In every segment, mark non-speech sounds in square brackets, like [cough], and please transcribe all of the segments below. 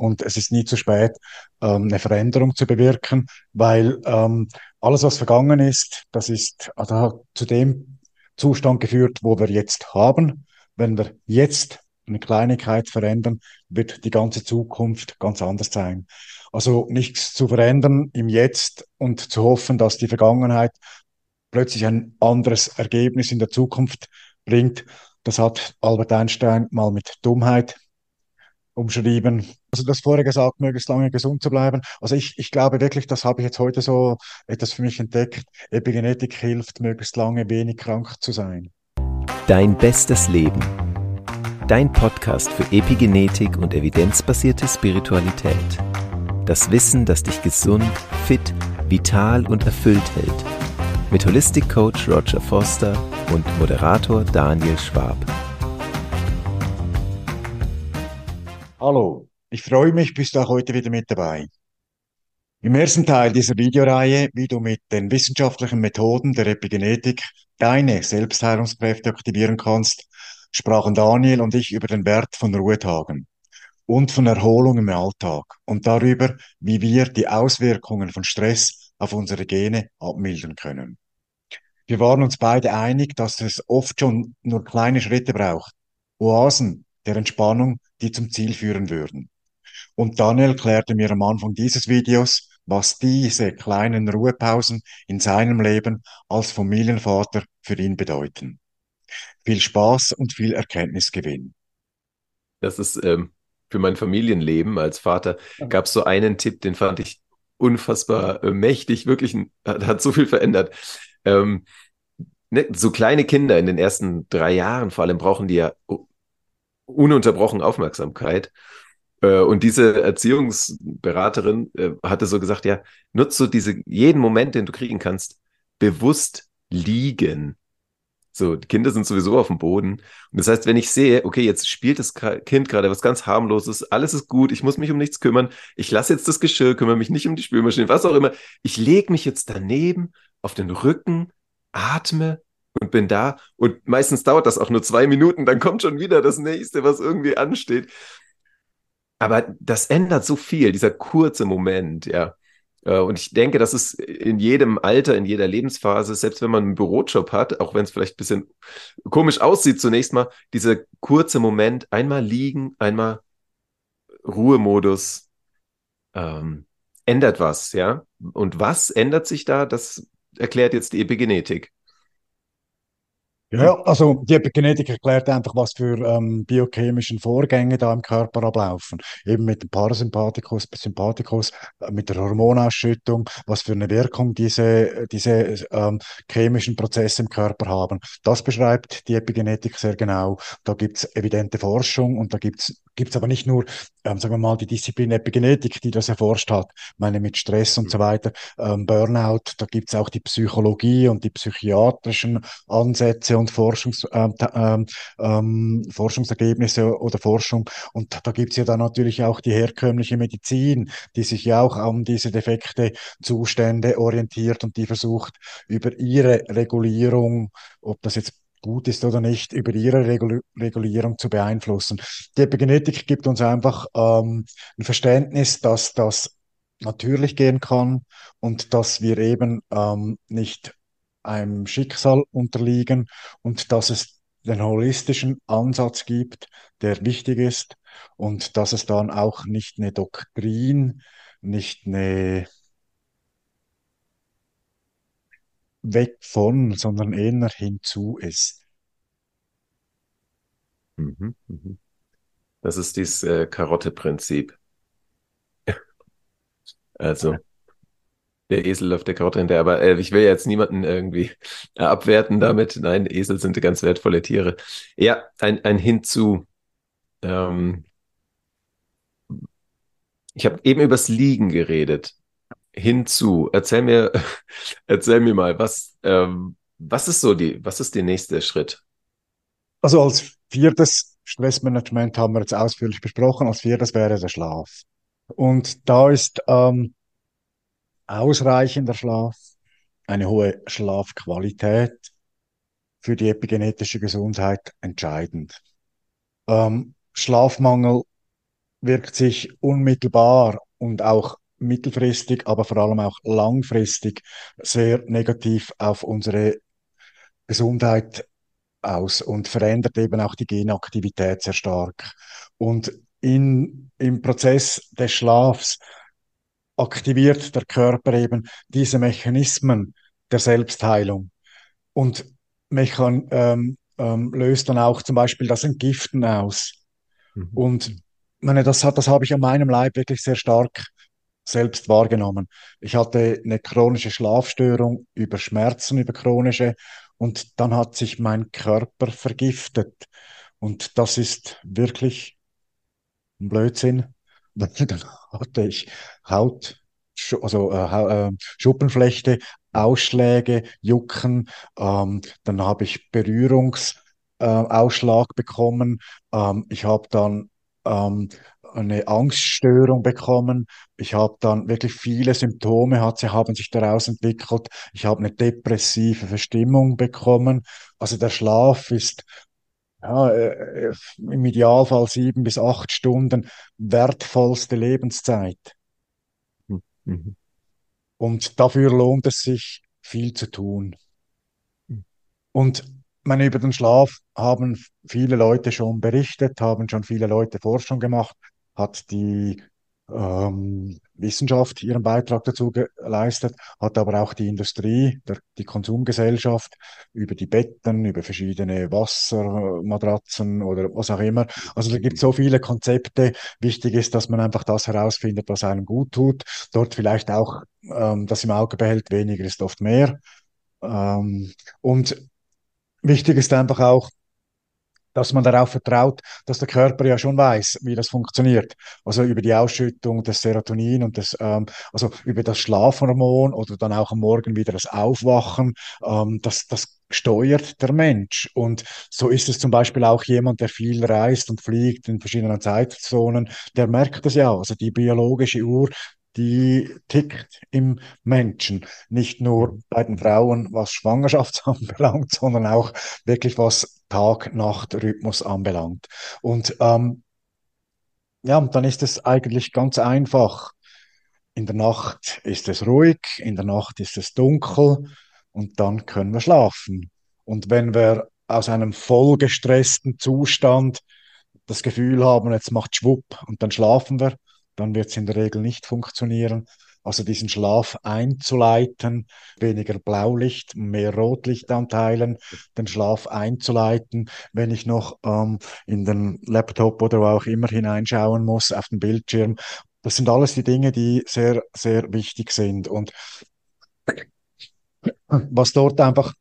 und es ist nie zu spät, ähm, eine Veränderung zu bewirken, weil ähm, alles, was vergangen ist, das ist also zu dem Zustand geführt, wo wir jetzt haben. Wenn wir jetzt eine Kleinigkeit verändern, wird die ganze Zukunft ganz anders sein. Also nichts zu verändern im Jetzt und zu hoffen, dass die Vergangenheit plötzlich ein anderes Ergebnis in der Zukunft bringt. Das hat Albert Einstein mal mit Dummheit umschrieben. Also das vorher gesagt, möglichst lange gesund zu bleiben. Also ich, ich glaube wirklich, das habe ich jetzt heute so etwas für mich entdeckt. Epigenetik hilft, möglichst lange wenig krank zu sein. Dein bestes Leben. Dein Podcast für Epigenetik und evidenzbasierte Spiritualität. Das Wissen, das dich gesund, fit, vital und erfüllt hält. Mit Holistic Coach Roger Foster und Moderator Daniel Schwab. Hallo, ich freue mich, bist du auch heute wieder mit dabei. Im ersten Teil dieser Videoreihe, wie du mit den wissenschaftlichen Methoden der Epigenetik deine Selbstheilungskräfte aktivieren kannst, sprachen Daniel und ich über den Wert von Ruhetagen und von Erholung im Alltag und darüber, wie wir die Auswirkungen von Stress auf unsere Gene abmildern können. Wir waren uns beide einig, dass es oft schon nur kleine Schritte braucht, Oasen der Entspannung, die zum Ziel führen würden. Und Daniel klärte mir am Anfang dieses Videos, was diese kleinen Ruhepausen in seinem Leben als Familienvater für ihn bedeuten. Viel Spaß und viel Erkenntnisgewinn. Das ist ähm, für mein Familienleben als Vater gab es so einen Tipp, den fand ich unfassbar äh, mächtig, wirklich ein, hat, hat, so viel verändert. Ähm, ne, so kleine Kinder in den ersten drei Jahren vor allem brauchen die ja ununterbrochen Aufmerksamkeit. Äh, und diese Erziehungsberaterin äh, hatte so gesagt, ja, nutzt so diese, jeden Moment, den du kriegen kannst, bewusst liegen. So, die Kinder sind sowieso auf dem Boden. Und das heißt, wenn ich sehe, okay, jetzt spielt das Kind gerade was ganz harmloses, alles ist gut, ich muss mich um nichts kümmern, ich lasse jetzt das Geschirr, kümmere mich nicht um die Spülmaschine, was auch immer. Ich lege mich jetzt daneben auf den Rücken, atme und bin da. Und meistens dauert das auch nur zwei Minuten, dann kommt schon wieder das nächste, was irgendwie ansteht. Aber das ändert so viel, dieser kurze Moment, ja. Äh, und ich denke, das ist in jedem Alter, in jeder Lebensphase, selbst wenn man einen Bürojob hat, auch wenn es vielleicht ein bisschen komisch aussieht zunächst mal, dieser kurze Moment, einmal liegen, einmal Ruhemodus, ähm, ändert was, ja. Und was ändert sich da? Das erklärt jetzt die Epigenetik. Ja, also die Epigenetik erklärt einfach, was für ähm, biochemischen Vorgänge da im Körper ablaufen. Eben mit dem Parasympathikus, Sympathikus, äh, mit der Hormonausschüttung, was für eine Wirkung diese, diese ähm, chemischen Prozesse im Körper haben. Das beschreibt die Epigenetik sehr genau. Da gibt's evidente Forschung und da gibt's gibt's aber nicht nur, ähm, sagen wir mal, die Disziplin Epigenetik, die das erforscht hat. Ich meine, mit Stress und so mhm. weiter, ähm, Burnout, da gibt's auch die Psychologie und die psychiatrischen Ansätze und Forschungs, ähm, ähm, ähm, Forschungsergebnisse oder Forschung. Und da gibt's ja dann natürlich auch die herkömmliche Medizin, die sich ja auch an diese defekte Zustände orientiert und die versucht, über ihre Regulierung, ob das jetzt gut ist oder nicht, über ihre Regul Regulierung zu beeinflussen. Die Epigenetik gibt uns einfach ähm, ein Verständnis, dass das natürlich gehen kann und dass wir eben ähm, nicht einem Schicksal unterliegen und dass es den holistischen Ansatz gibt, der wichtig ist und dass es dann auch nicht eine Doktrin, nicht eine weg von, sondern eher hinzu ist. Mhm, mhm. Das ist dieses äh, Karotte-Prinzip. [laughs] also der Esel auf der Karotte hinterher. Aber äh, ich will jetzt niemanden irgendwie [laughs] abwerten damit. Nein, Esel sind ganz wertvolle Tiere. Ja, ein, ein Hinzu. Ähm, ich habe eben übers Liegen geredet. Hinzu. Erzähl mir, [laughs] erzähl mir mal, was, ähm, was ist so die, was ist der nächste Schritt? Also als viertes Stressmanagement haben wir jetzt ausführlich besprochen. Als viertes wäre der Schlaf. Und da ist ähm, ausreichender Schlaf, eine hohe Schlafqualität für die epigenetische Gesundheit entscheidend. Ähm, Schlafmangel wirkt sich unmittelbar und auch mittelfristig, aber vor allem auch langfristig sehr negativ auf unsere Gesundheit aus und verändert eben auch die Genaktivität sehr stark. Und in, im Prozess des Schlafs aktiviert der Körper eben diese Mechanismen der Selbstheilung und mechan ähm, ähm, löst dann auch zum Beispiel das Entgiften aus. Mhm. Und meine, das, hat, das habe ich an meinem Leib wirklich sehr stark selbst wahrgenommen. Ich hatte eine chronische Schlafstörung über Schmerzen, über chronische, und dann hat sich mein Körper vergiftet. Und das ist wirklich ein Blödsinn. [laughs] Dann hatte ich Haut, also äh, äh, Schuppenflechte, Ausschläge, Jucken, ähm, dann habe ich Berührungsausschlag äh, bekommen. Ähm, ich habe dann ähm, eine Angststörung bekommen. Ich habe dann wirklich viele Symptome, hat, sie haben sich daraus entwickelt. Ich habe eine depressive Verstimmung bekommen. Also der Schlaf ist ja, äh, im Idealfall sieben bis acht Stunden wertvollste Lebenszeit. Mhm. Und dafür lohnt es sich, viel zu tun. Mhm. Und meine, über den Schlaf haben viele Leute schon berichtet, haben schon viele Leute Forschung gemacht, hat die ähm, Wissenschaft ihren Beitrag dazu geleistet, hat aber auch die Industrie, der, die Konsumgesellschaft über die Betten, über verschiedene Wassermatratzen oder was auch immer. Also da gibt es so viele Konzepte. Wichtig ist, dass man einfach das herausfindet, was einem gut tut. Dort vielleicht auch ähm, das im Auge behält, weniger ist oft mehr. Ähm, und wichtig ist einfach auch, dass man darauf vertraut, dass der Körper ja schon weiß, wie das funktioniert. Also über die Ausschüttung des Serotonin und des, ähm, also über das Schlafhormon oder dann auch am Morgen wieder das Aufwachen, ähm, das, das steuert der Mensch. Und so ist es zum Beispiel auch jemand, der viel reist und fliegt in verschiedenen Zeitzonen, der merkt das ja. Also die biologische Uhr, die tickt im Menschen. Nicht nur bei den Frauen, was Schwangerschaft [laughs] anbelangt, sondern auch wirklich was Tag-Nacht-Rhythmus anbelangt. Und ähm, ja, dann ist es eigentlich ganz einfach. In der Nacht ist es ruhig, in der Nacht ist es dunkel und dann können wir schlafen. Und wenn wir aus einem vollgestressten Zustand das Gefühl haben, jetzt macht Schwupp und dann schlafen wir, dann wird es in der Regel nicht funktionieren. Also diesen Schlaf einzuleiten, weniger Blaulicht, mehr Rotlichtanteilen, den Schlaf einzuleiten, wenn ich noch ähm, in den Laptop oder wo auch immer hineinschauen muss, auf den Bildschirm. Das sind alles die Dinge, die sehr, sehr wichtig sind. Und was dort einfach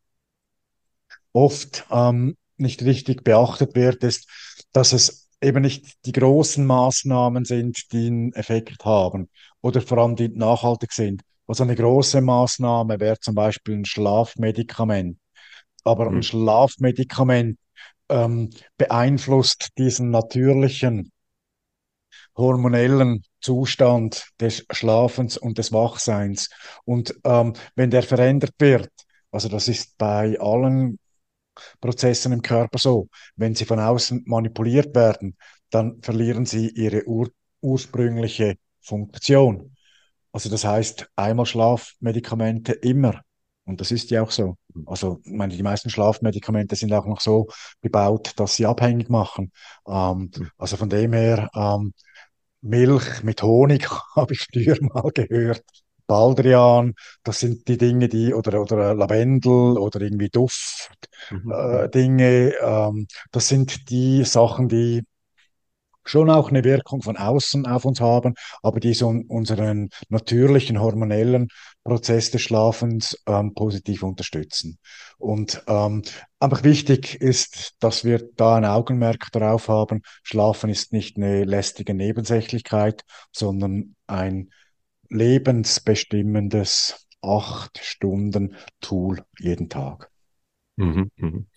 oft ähm, nicht richtig beachtet wird, ist, dass es eben nicht die großen Maßnahmen sind, die einen Effekt haben oder vor allem die nachhaltig sind. Also eine große Maßnahme wäre zum Beispiel ein Schlafmedikament. Aber mhm. ein Schlafmedikament ähm, beeinflusst diesen natürlichen hormonellen Zustand des Schlafens und des Wachseins. Und ähm, wenn der verändert wird, also das ist bei allen Prozessen im Körper so. Wenn sie von außen manipuliert werden, dann verlieren sie ihre ur ursprüngliche Funktion. Also das heißt, einmal Schlafmedikamente immer. Und das ist ja auch so. Also, ich meine, die meisten Schlafmedikamente sind auch noch so gebaut, dass sie abhängig machen. Ähm, hm. also von dem her, ähm, Milch mit Honig [laughs] habe ich früher mal gehört. Baldrian, das sind die Dinge, die, oder, oder Lavendel oder irgendwie Duftdinge, mhm. äh, ähm, das sind die Sachen, die schon auch eine Wirkung von außen auf uns haben, aber die so unseren natürlichen hormonellen Prozess des Schlafens ähm, positiv unterstützen. Und ähm, einfach wichtig ist, dass wir da ein Augenmerk darauf haben. Schlafen ist nicht eine lästige Nebensächlichkeit, sondern ein lebensbestimmendes acht Stunden Tool jeden Tag. Mhm, mhm.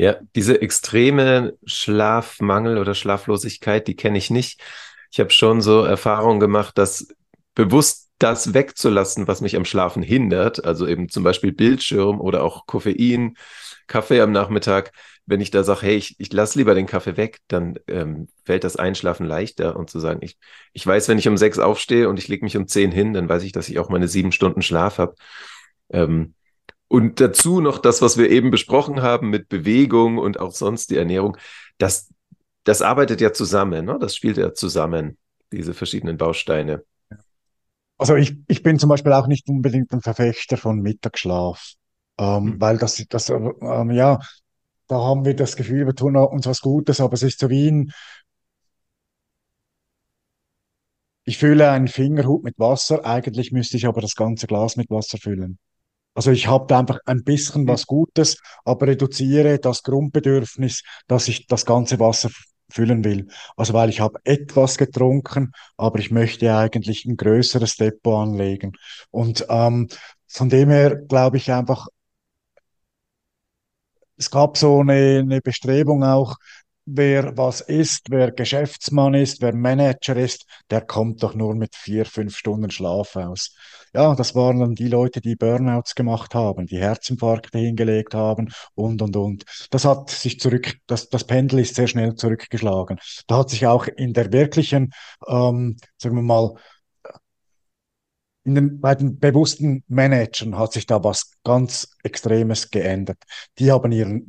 Ja, diese extreme Schlafmangel oder Schlaflosigkeit, die kenne ich nicht. Ich habe schon so Erfahrungen gemacht, dass bewusst das wegzulassen, was mich am Schlafen hindert, also eben zum Beispiel Bildschirm oder auch Koffein, Kaffee am Nachmittag, wenn ich da sage, hey, ich, ich lasse lieber den Kaffee weg, dann ähm, fällt das Einschlafen leichter und zu sagen, ich, ich weiß, wenn ich um sechs aufstehe und ich lege mich um zehn hin, dann weiß ich, dass ich auch meine sieben Stunden Schlaf habe. Ähm, und dazu noch das, was wir eben besprochen haben mit Bewegung und auch sonst die Ernährung, das, das arbeitet ja zusammen, ne? das spielt ja zusammen, diese verschiedenen Bausteine. Also ich, ich bin zum Beispiel auch nicht unbedingt ein Verfechter von Mittagsschlaf, ähm, mhm. weil das, das ähm, ja, da haben wir das Gefühl, wir tun uns was Gutes, aber es ist so wie ein, ich fülle einen Fingerhut mit Wasser, eigentlich müsste ich aber das ganze Glas mit Wasser füllen. Also ich habe da einfach ein bisschen was Gutes, aber reduziere das Grundbedürfnis, dass ich das ganze Wasser füllen will. Also weil ich habe etwas getrunken, aber ich möchte eigentlich ein größeres Depot anlegen. Und ähm, von dem her glaube ich einfach, es gab so eine, eine Bestrebung auch, wer was ist, wer Geschäftsmann ist, wer Manager ist, der kommt doch nur mit vier, fünf Stunden Schlaf aus. Ja, das waren dann die Leute, die Burnouts gemacht haben, die Herzinfarkte hingelegt haben und, und, und. Das hat sich zurück, das, das Pendel ist sehr schnell zurückgeschlagen. Da hat sich auch in der wirklichen, ähm, sagen wir mal, in den, bei den bewussten Managern hat sich da was ganz Extremes geändert. Die haben ihren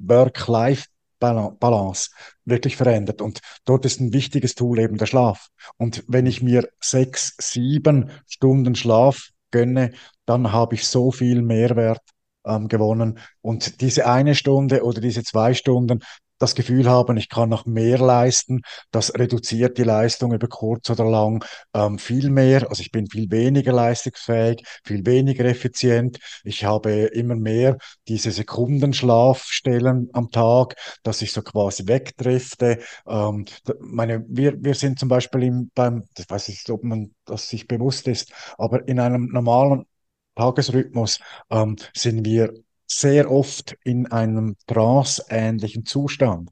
Work-Life-Balance wirklich verändert. Und dort ist ein wichtiges Tool eben der Schlaf. Und wenn ich mir sechs, sieben Stunden Schlaf gönne, dann habe ich so viel Mehrwert ähm, gewonnen. Und diese eine Stunde oder diese zwei Stunden, das Gefühl haben, ich kann noch mehr leisten. Das reduziert die Leistung über kurz oder lang ähm, viel mehr. Also ich bin viel weniger leistungsfähig, viel weniger effizient. Ich habe immer mehr diese Sekundenschlafstellen am Tag, dass ich so quasi wegdrifte. Ähm, meine, wir, wir sind zum Beispiel im, beim, ich weiß nicht, ob man das sich bewusst ist, aber in einem normalen Tagesrhythmus ähm, sind wir sehr oft in einem tranceähnlichen Zustand.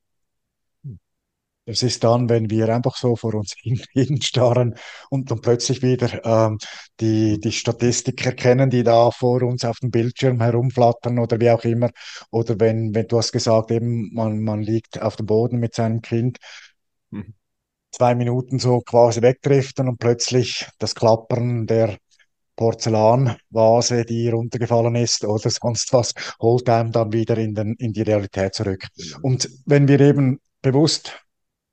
Das ist dann, wenn wir einfach so vor uns hin, [laughs] hinstarren und dann plötzlich wieder ähm, die, die Statistik erkennen, die da vor uns auf dem Bildschirm herumflattern oder wie auch immer. Oder wenn, wenn du hast gesagt, eben man, man liegt auf dem Boden mit seinem Kind, mhm. zwei Minuten so quasi wegdriften und plötzlich das Klappern der Porzellanvase, die runtergefallen ist oder sonst was, holt einem dann wieder in, den, in die Realität zurück. Und wenn wir eben bewusst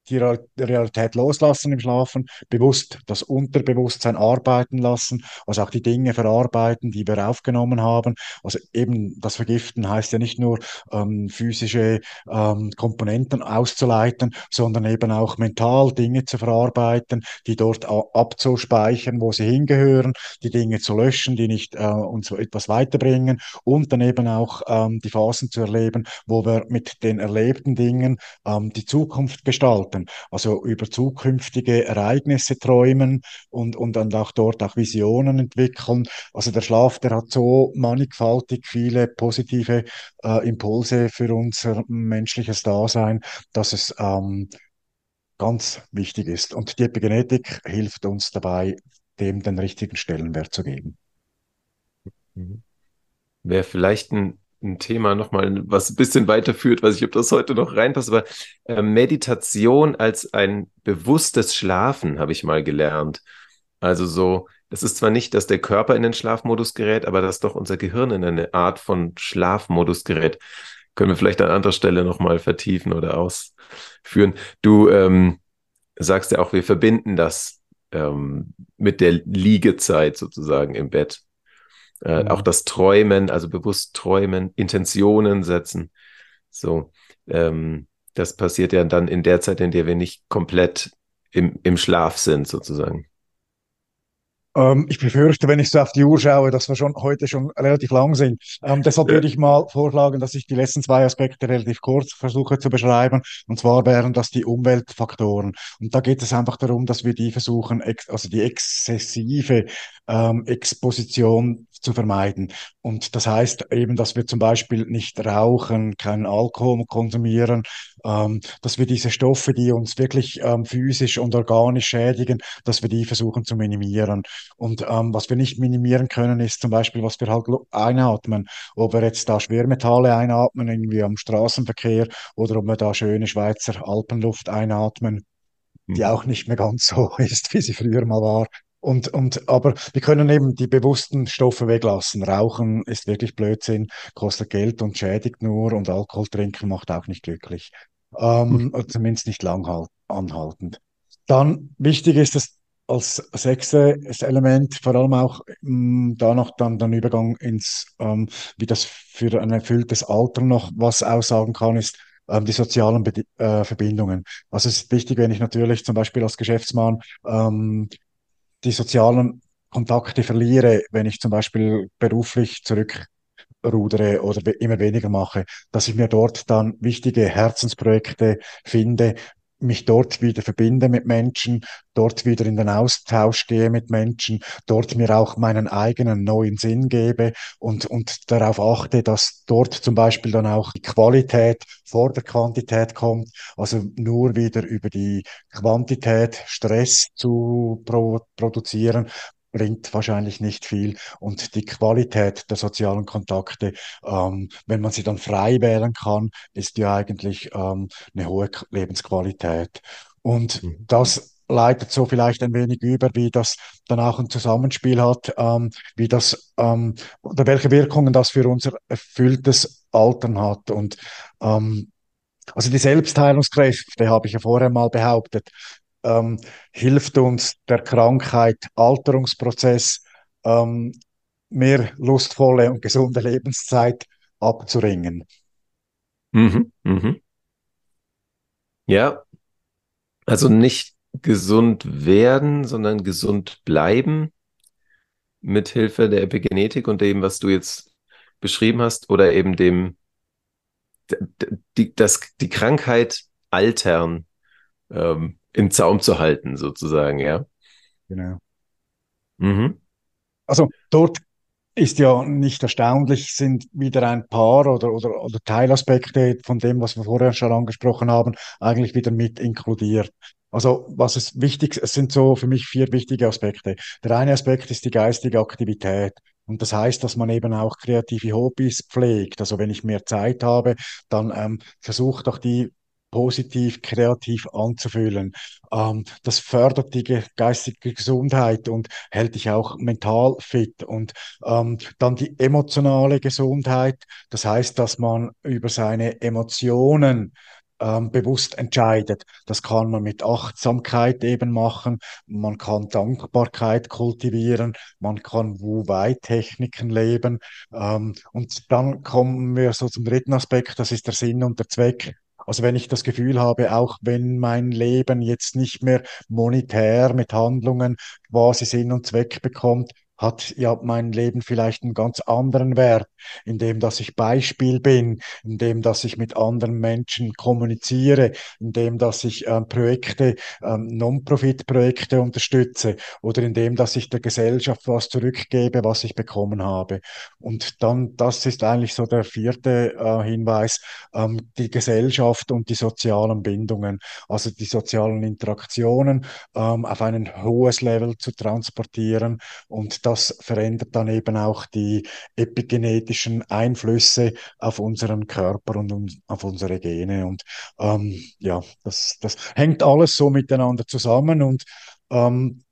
die Realität loslassen im Schlafen, bewusst das Unterbewusstsein arbeiten lassen, also auch die Dinge verarbeiten, die wir aufgenommen haben. Also eben das Vergiften heißt ja nicht nur ähm, physische ähm, Komponenten auszuleiten, sondern eben auch mental Dinge zu verarbeiten, die dort abzuspeichern, wo sie hingehören, die Dinge zu löschen, die nicht äh, uns etwas weiterbringen und dann eben auch ähm, die Phasen zu erleben, wo wir mit den erlebten Dingen ähm, die Zukunft gestalten werden. Also über zukünftige Ereignisse träumen und, und dann auch dort auch Visionen entwickeln. Also der Schlaf, der hat so mannigfaltig viele positive äh, Impulse für unser menschliches Dasein, dass es ähm, ganz wichtig ist. Und die Epigenetik hilft uns dabei, dem den richtigen Stellenwert zu geben. Mhm. Wäre vielleicht ein ein Thema nochmal, was ein bisschen weiterführt, weiß ich, ob das heute noch reinpasst, aber äh, Meditation als ein bewusstes Schlafen habe ich mal gelernt. Also so, es ist zwar nicht, dass der Körper in den Schlafmodus gerät, aber dass doch unser Gehirn in eine Art von Schlafmodus gerät. Können wir vielleicht an anderer Stelle nochmal vertiefen oder ausführen. Du ähm, sagst ja auch, wir verbinden das ähm, mit der Liegezeit sozusagen im Bett. Äh, mhm. Auch das Träumen, also bewusst träumen, Intentionen setzen. So, ähm, das passiert ja dann in der Zeit, in der wir nicht komplett im, im Schlaf sind, sozusagen. Ähm, ich befürchte, wenn ich so auf die Uhr schaue, dass wir schon heute schon relativ lang sind. Ähm, deshalb würde ich mal vorschlagen, dass ich die letzten zwei Aspekte relativ kurz versuche zu beschreiben. Und zwar wären das die Umweltfaktoren. Und da geht es einfach darum, dass wir die versuchen, also die exzessive ähm, Exposition zu vermeiden. Und das heißt eben, dass wir zum Beispiel nicht rauchen, keinen Alkohol konsumieren, ähm, dass wir diese Stoffe, die uns wirklich ähm, physisch und organisch schädigen, dass wir die versuchen zu minimieren. Und ähm, was wir nicht minimieren können, ist zum Beispiel, was wir halt einatmen. Ob wir jetzt da Schwermetalle einatmen, irgendwie am Straßenverkehr, oder ob wir da schöne Schweizer Alpenluft einatmen, die mhm. auch nicht mehr ganz so [laughs] ist, wie sie früher mal war. Und, und, aber wir können eben die bewussten Stoffe weglassen. Rauchen ist wirklich Blödsinn, kostet Geld und schädigt nur und Alkohol trinken macht auch nicht glücklich. Ähm, hm. Zumindest nicht lang halt, anhaltend. Dann wichtig ist es als sechstes Element vor allem auch mh, hm, da noch dann der Übergang ins, ähm, wie das für ein erfülltes Alter noch was aussagen kann, ist ähm, die sozialen Be äh, Verbindungen. Also es ist wichtig, wenn ich natürlich zum Beispiel als Geschäftsmann ähm, die sozialen Kontakte verliere, wenn ich zum Beispiel beruflich zurückrudere oder immer weniger mache, dass ich mir dort dann wichtige Herzensprojekte finde, mich dort wieder verbinde mit Menschen, dort wieder in den Austausch gehe mit Menschen, dort mir auch meinen eigenen neuen Sinn gebe und, und darauf achte, dass dort zum Beispiel dann auch die Qualität vor der Quantität kommt, also nur wieder über die Quantität Stress zu pro produzieren, bringt wahrscheinlich nicht viel. Und die Qualität der sozialen Kontakte, ähm, wenn man sie dann frei wählen kann, ist ja eigentlich ähm, eine hohe Lebensqualität. Und mhm. das leitet so vielleicht ein wenig über, wie das dann auch ein Zusammenspiel hat, ähm, wie das ähm, oder welche Wirkungen das für unser erfülltes Altern hat. Und ähm, also die Selbstheilungskräfte, habe ich ja vorher mal behauptet, ähm, hilft uns der Krankheit Alterungsprozess ähm, mehr lustvolle und gesunde Lebenszeit abzuringen. Mhm, mhm. Ja, also nicht gesund werden, sondern gesund bleiben mit Hilfe der Epigenetik und dem, was du jetzt beschrieben hast, oder eben dem, die, das, die Krankheit altern ähm, im Zaum zu halten, sozusagen, ja. Genau. Mhm. Also dort ist ja nicht erstaunlich, sind wieder ein paar oder, oder, oder Teilaspekte von dem, was wir vorher schon angesprochen haben, eigentlich wieder mit inkludiert. Also was ist wichtig, es sind so für mich vier wichtige Aspekte. Der eine Aspekt ist die geistige Aktivität. Und das heißt, dass man eben auch kreative Hobbys pflegt. Also wenn ich mehr Zeit habe, dann ähm, versucht auch die positiv, kreativ anzufühlen. Ähm, das fördert die geistige Gesundheit und hält dich auch mental fit. Und ähm, dann die emotionale Gesundheit. Das heißt, dass man über seine Emotionen ähm, bewusst entscheidet. Das kann man mit Achtsamkeit eben machen. Man kann Dankbarkeit kultivieren. Man kann Wu-Wei-Techniken leben. Ähm, und dann kommen wir so zum dritten Aspekt. Das ist der Sinn und der Zweck also wenn ich das Gefühl habe, auch wenn mein Leben jetzt nicht mehr monetär mit Handlungen quasi Sinn und Zweck bekommt, hat ja mein Leben vielleicht einen ganz anderen Wert, indem dass ich Beispiel bin, indem dass ich mit anderen Menschen kommuniziere, indem dass ich ähm, Projekte, ähm, Non-Profit-Projekte unterstütze oder indem dass ich der Gesellschaft was zurückgebe, was ich bekommen habe. Und dann, das ist eigentlich so der vierte äh, Hinweis, ähm, die Gesellschaft und die sozialen Bindungen, also die sozialen Interaktionen ähm, auf ein hohes Level zu transportieren und das verändert dann eben auch die epigenetischen Einflüsse auf unseren Körper und auf unsere Gene. Und ähm, ja, das, das hängt alles so miteinander zusammen und ähm,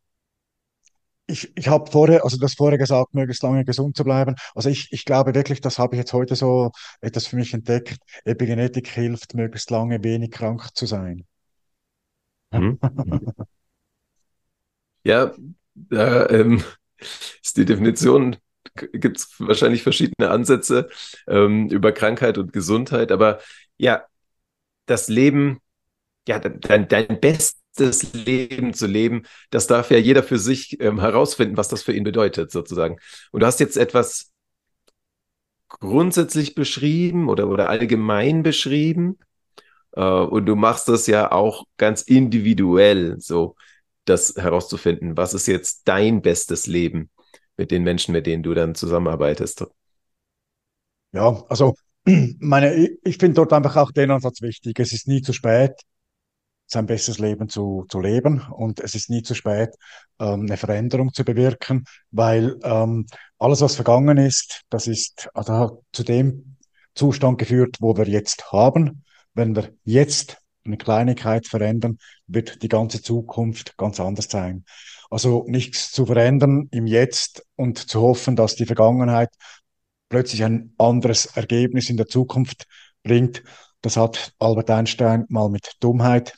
ich, ich habe vorher, also das vorher gesagt, möglichst lange gesund zu bleiben. Also ich, ich glaube wirklich, das habe ich jetzt heute so etwas für mich entdeckt. Epigenetik hilft, möglichst lange wenig krank zu sein. Mhm. [laughs] ja, äh, ähm, ist die Definition, gibt es wahrscheinlich verschiedene Ansätze ähm, über Krankheit und Gesundheit, aber ja, das Leben, ja, dein, dein bestes Leben zu leben, das darf ja jeder für sich ähm, herausfinden, was das für ihn bedeutet, sozusagen. Und du hast jetzt etwas grundsätzlich beschrieben oder, oder allgemein beschrieben. Äh, und du machst das ja auch ganz individuell so das herauszufinden, was ist jetzt dein bestes Leben? mit den Menschen, mit denen du dann zusammenarbeitest? Ja, also [clears throat] meine, ich finde dort einfach auch den Ansatz wichtig. Es ist nie zu spät, sein bestes Leben zu, zu leben und es ist nie zu spät, ähm, eine Veränderung zu bewirken, weil ähm, alles, was vergangen ist, das ist also zu dem Zustand geführt, wo wir jetzt haben. Wenn wir jetzt eine Kleinigkeit verändern, wird die ganze Zukunft ganz anders sein. Also nichts zu verändern im Jetzt und zu hoffen, dass die Vergangenheit plötzlich ein anderes Ergebnis in der Zukunft bringt. Das hat Albert Einstein mal mit Dummheit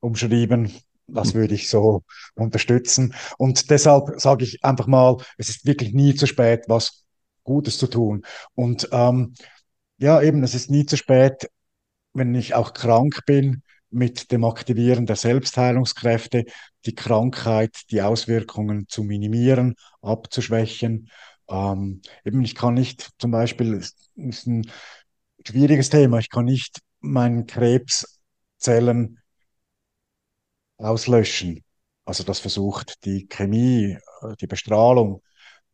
umschrieben. Das hm. würde ich so unterstützen. Und deshalb sage ich einfach mal, es ist wirklich nie zu spät, was Gutes zu tun. Und ähm, ja, eben, es ist nie zu spät, wenn ich auch krank bin, mit dem Aktivieren der Selbstheilungskräfte die Krankheit, die Auswirkungen zu minimieren, abzuschwächen. Ähm, eben, ich kann nicht, zum Beispiel, ist ein schwieriges Thema, ich kann nicht meinen Krebszellen auslöschen. Also das versucht die Chemie, äh, die Bestrahlung,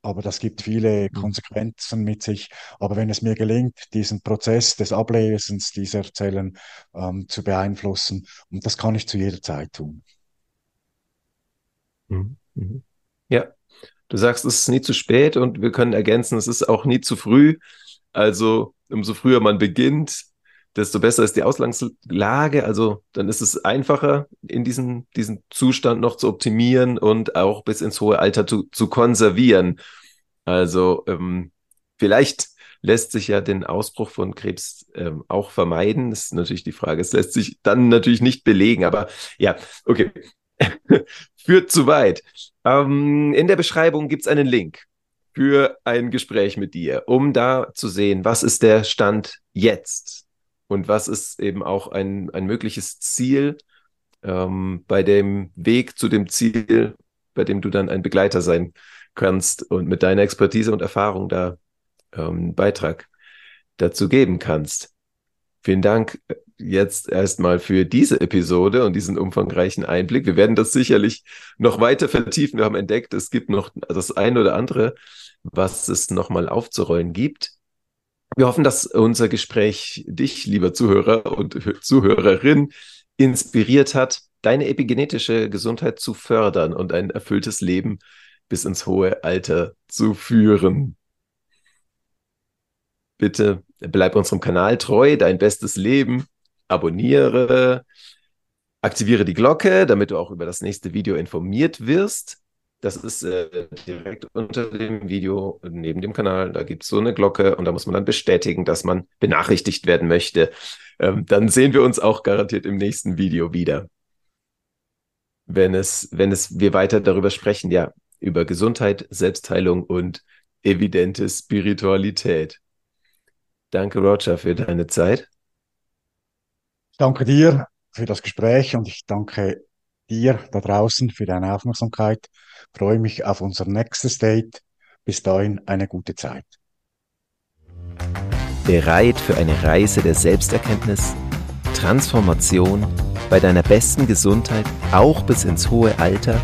aber das gibt viele mhm. Konsequenzen mit sich. Aber wenn es mir gelingt, diesen Prozess des Ablesens dieser Zellen ähm, zu beeinflussen, und das kann ich zu jeder Zeit tun. Mhm. Mhm. Ja, du sagst, es ist nie zu spät und wir können ergänzen, es ist auch nie zu früh. Also umso früher man beginnt, desto besser ist die Ausgangslage. Also dann ist es einfacher, in diesen, diesen Zustand noch zu optimieren und auch bis ins hohe Alter zu, zu konservieren. Also ähm, vielleicht lässt sich ja den Ausbruch von Krebs ähm, auch vermeiden. Das ist natürlich die Frage. Es lässt sich dann natürlich nicht belegen, aber ja, okay. [laughs] Führt zu weit. Ähm, in der Beschreibung gibt es einen Link für ein Gespräch mit dir, um da zu sehen, was ist der Stand jetzt und was ist eben auch ein, ein mögliches Ziel ähm, bei dem Weg zu dem Ziel, bei dem du dann ein Begleiter sein kannst und mit deiner Expertise und Erfahrung da ähm, einen Beitrag dazu geben kannst. Vielen Dank äh, jetzt erstmal für diese Episode und diesen umfangreichen Einblick. Wir werden das sicherlich noch weiter vertiefen. Wir haben entdeckt, es gibt noch das eine oder andere, was es nochmal aufzurollen gibt. Wir hoffen, dass unser Gespräch dich, lieber Zuhörer und Zuhörerin, inspiriert hat, deine epigenetische Gesundheit zu fördern und ein erfülltes Leben bis ins hohe Alter zu führen. Bitte bleib unserem Kanal treu, dein bestes Leben, abonniere, aktiviere die Glocke, damit du auch über das nächste Video informiert wirst. Das ist äh, direkt unter dem Video neben dem Kanal. Da gibt es so eine Glocke und da muss man dann bestätigen, dass man benachrichtigt werden möchte. Ähm, dann sehen wir uns auch garantiert im nächsten Video wieder. Wenn es, wenn es wir weiter darüber sprechen, ja, über Gesundheit, Selbstheilung und evidente Spiritualität. Danke, Roger, für deine Zeit. Danke dir für das Gespräch und ich danke dir da draußen für deine Aufmerksamkeit. Ich freue mich auf unser nächstes Date. Bis dahin eine gute Zeit. Bereit für eine Reise der Selbsterkenntnis, Transformation bei deiner besten Gesundheit, auch bis ins hohe Alter?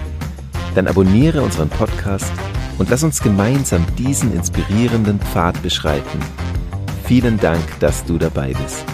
Dann abonniere unseren Podcast und lass uns gemeinsam diesen inspirierenden Pfad beschreiten. Vielen Dank, dass du dabei bist.